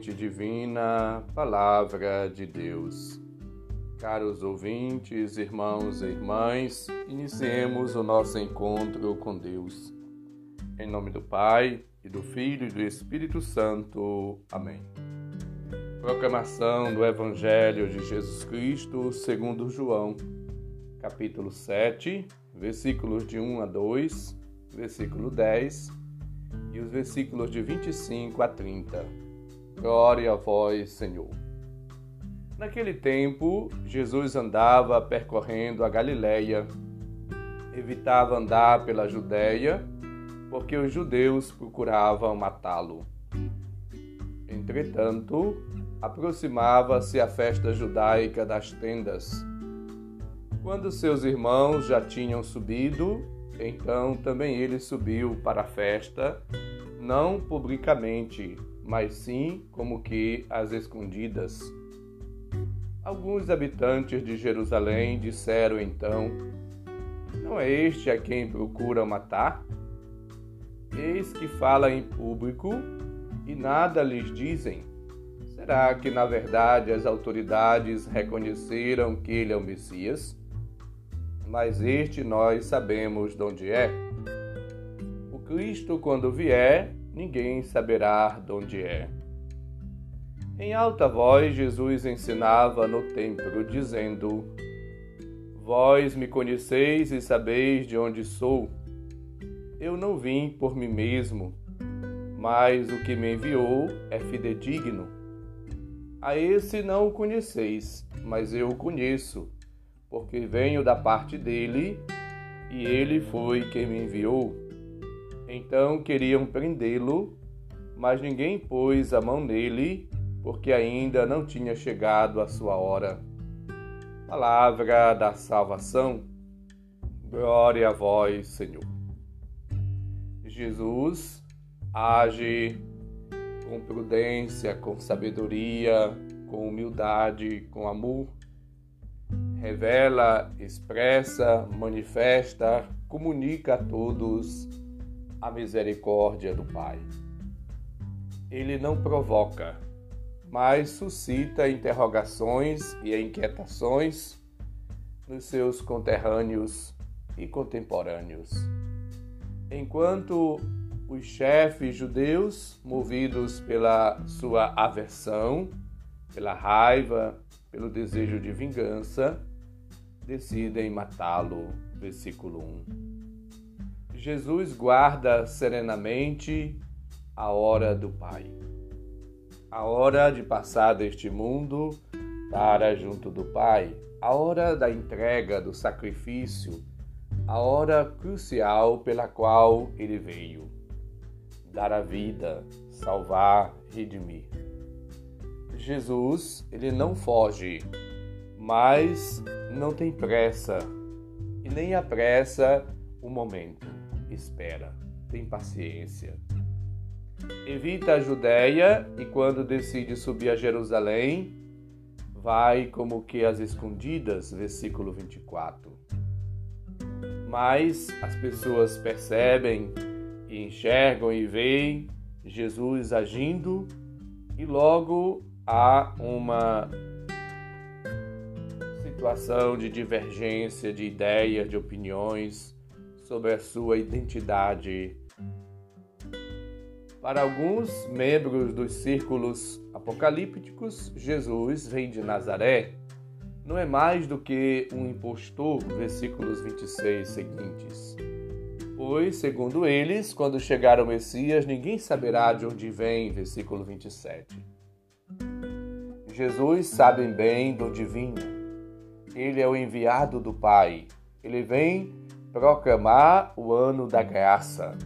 semente divina, Palavra de Deus. Caros ouvintes, irmãos e irmãs, iniciemos o nosso encontro com Deus. Em nome do Pai, e do Filho e do Espírito Santo. Amém. Proclamação do Evangelho de Jesus Cristo segundo João, capítulo 7, versículos de 1 a 2, versículo 10 e os versículos de 25 a 30. Glória a vós, Senhor. Naquele tempo, Jesus andava percorrendo a Galiléia, evitava andar pela Judéia, porque os judeus procuravam matá-lo. Entretanto, aproximava-se a festa judaica das tendas. Quando seus irmãos já tinham subido, então também ele subiu para a festa, não publicamente, mas sim como que às escondidas. Alguns habitantes de Jerusalém disseram então: Não é este a quem procuram matar? Eis que fala em público e nada lhes dizem. Será que na verdade as autoridades reconheceram que ele é o Messias? mas este nós sabemos de onde é. O Cristo, quando vier, ninguém saberá de onde é. Em alta voz, Jesus ensinava no templo, dizendo: Vós me conheceis e sabeis de onde sou. Eu não vim por mim mesmo, mas o que me enviou é fidedigno. A esse não o conheceis, mas eu o conheço porque venho da parte dele e ele foi quem me enviou. Então queriam prendê-lo, mas ninguém pôs a mão nele, porque ainda não tinha chegado a sua hora. Palavra da salvação. Glória a vós, Senhor. Jesus age com prudência, com sabedoria, com humildade, com amor revela, expressa, manifesta, comunica a todos a misericórdia do Pai. Ele não provoca, mas suscita interrogações e inquietações nos seus conterrâneos e contemporâneos. Enquanto os chefes judeus, movidos pela sua aversão, pela raiva, pelo desejo de vingança, decidem matá-lo. Versículo 1. Jesus guarda serenamente a hora do Pai, a hora de passar deste mundo para junto do Pai, a hora da entrega, do sacrifício, a hora crucial pela qual ele veio dar a vida, salvar, redimir. Jesus, ele não foge, mas não tem pressa e nem apressa o momento. Espera, tem paciência. Evita a Judéia e quando decide subir a Jerusalém, vai como que às escondidas, versículo 24. Mas as pessoas percebem enxergam e veem Jesus agindo e logo há uma situação de divergência de ideias, de opiniões sobre a sua identidade. Para alguns membros dos círculos apocalípticos, Jesus vem de Nazaré. Não é mais do que um impostor, versículos 26 seguintes. Pois, segundo eles, quando chegar o Messias, ninguém saberá de onde vem, versículo 27. Jesus sabe bem de onde vinha ele é o enviado do Pai. Ele vem proclamar o ano da graça.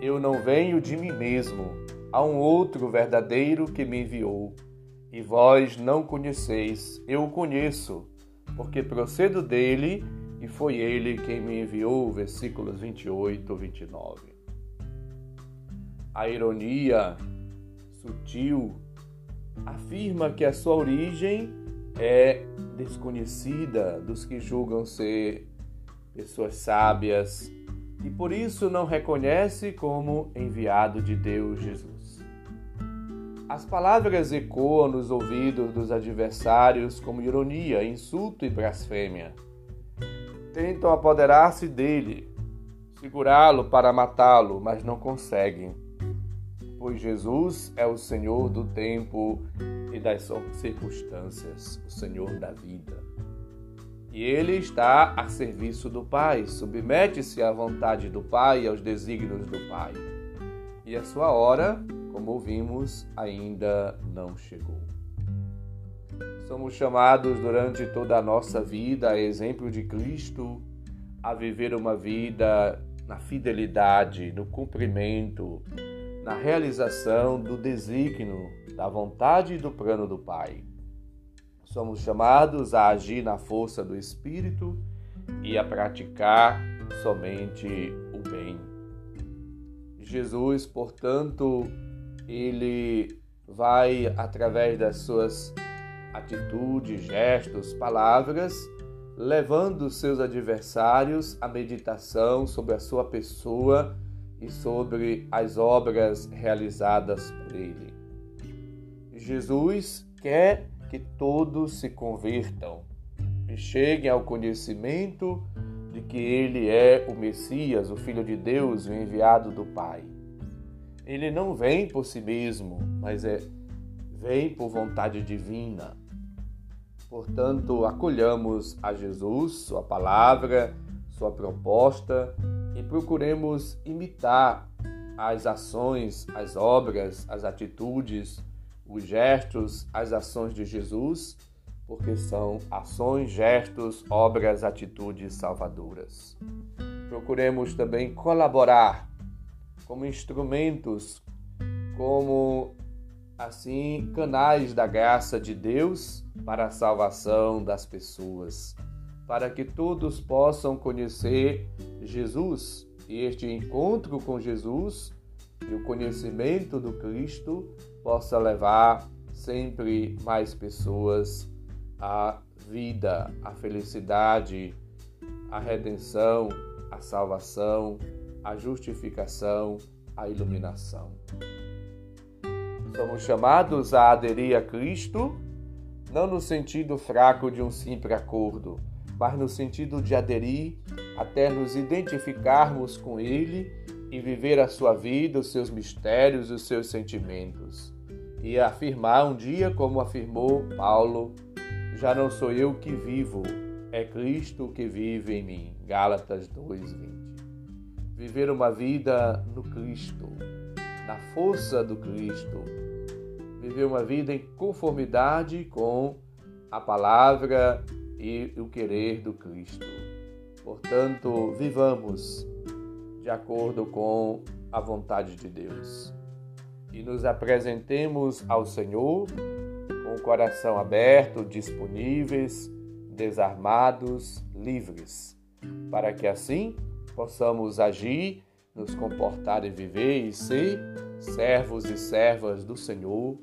Eu não venho de mim mesmo, há um outro verdadeiro que me enviou. E vós não conheceis, eu o conheço, porque procedo dele e foi ele quem me enviou. Versículos 28 e 29. A ironia sutil afirma que a sua origem é desconhecida dos que julgam ser pessoas sábias e por isso não reconhece como enviado de Deus Jesus. As palavras ecoam nos ouvidos dos adversários como ironia, insulto e blasfêmia. Tentam apoderar-se dele, segurá-lo para matá-lo, mas não conseguem, pois Jesus é o Senhor do tempo e das circunstâncias, o Senhor da vida. E ele está a serviço do Pai, submete-se à vontade do Pai e aos desígnios do Pai. E a sua hora como ouvimos, ainda não chegou. Somos chamados durante toda a nossa vida, a exemplo de Cristo, a viver uma vida na fidelidade, no cumprimento, na realização do desígnio, da vontade e do plano do Pai. Somos chamados a agir na força do Espírito e a praticar somente o bem. Jesus, portanto, ele vai, através das suas atitudes, gestos, palavras, levando seus adversários à meditação sobre a sua pessoa e sobre as obras realizadas por ele. Jesus quer que todos se convertam e cheguem ao conhecimento de que ele é o Messias, o Filho de Deus, o enviado do Pai ele não vem por si mesmo, mas é vem por vontade divina. Portanto, acolhamos a Jesus, sua palavra, sua proposta e procuremos imitar as ações, as obras, as atitudes, os gestos, as ações de Jesus, porque são ações, gestos, obras, atitudes salvadoras. Procuremos também colaborar como instrumentos, como assim canais da graça de Deus para a salvação das pessoas, para que todos possam conhecer Jesus e este encontro com Jesus e o conhecimento do Cristo possa levar sempre mais pessoas à vida, à felicidade, à redenção, à salvação a justificação, a iluminação. Somos chamados a aderir a Cristo, não no sentido fraco de um simples acordo, mas no sentido de aderir até nos identificarmos com Ele e viver a sua vida, os seus mistérios, os seus sentimentos. E afirmar um dia, como afirmou Paulo, já não sou eu que vivo, é Cristo que vive em mim. Gálatas 2:20 viver uma vida no Cristo, na força do Cristo, viver uma vida em conformidade com a palavra e o querer do Cristo. Portanto, vivamos de acordo com a vontade de Deus e nos apresentemos ao Senhor com o coração aberto, disponíveis, desarmados, livres, para que assim possamos agir, nos comportar e viver e ser servos e servas do Senhor,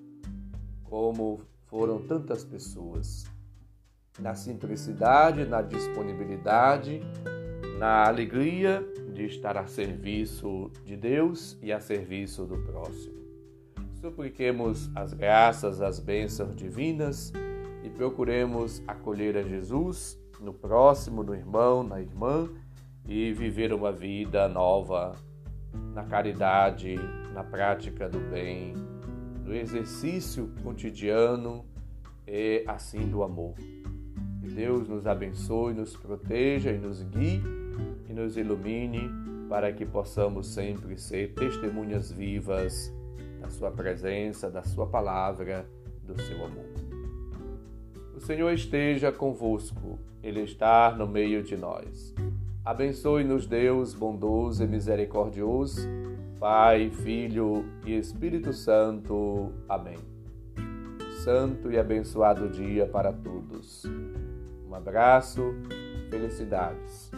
como foram tantas pessoas. Na simplicidade, na disponibilidade, na alegria de estar a serviço de Deus e a serviço do próximo. Supliquemos as graças, as bênçãos divinas e procuremos acolher a Jesus no próximo, no irmão, na irmã e viver uma vida nova na caridade, na prática do bem, no exercício cotidiano e assim do amor. Que Deus nos abençoe, nos proteja e nos guie e nos ilumine para que possamos sempre ser testemunhas vivas da Sua presença, da Sua palavra, do seu amor. O Senhor esteja convosco, Ele está no meio de nós. Abençoe-nos, Deus bondoso e misericordioso, Pai, Filho e Espírito Santo. Amém. Santo e abençoado dia para todos. Um abraço, felicidades.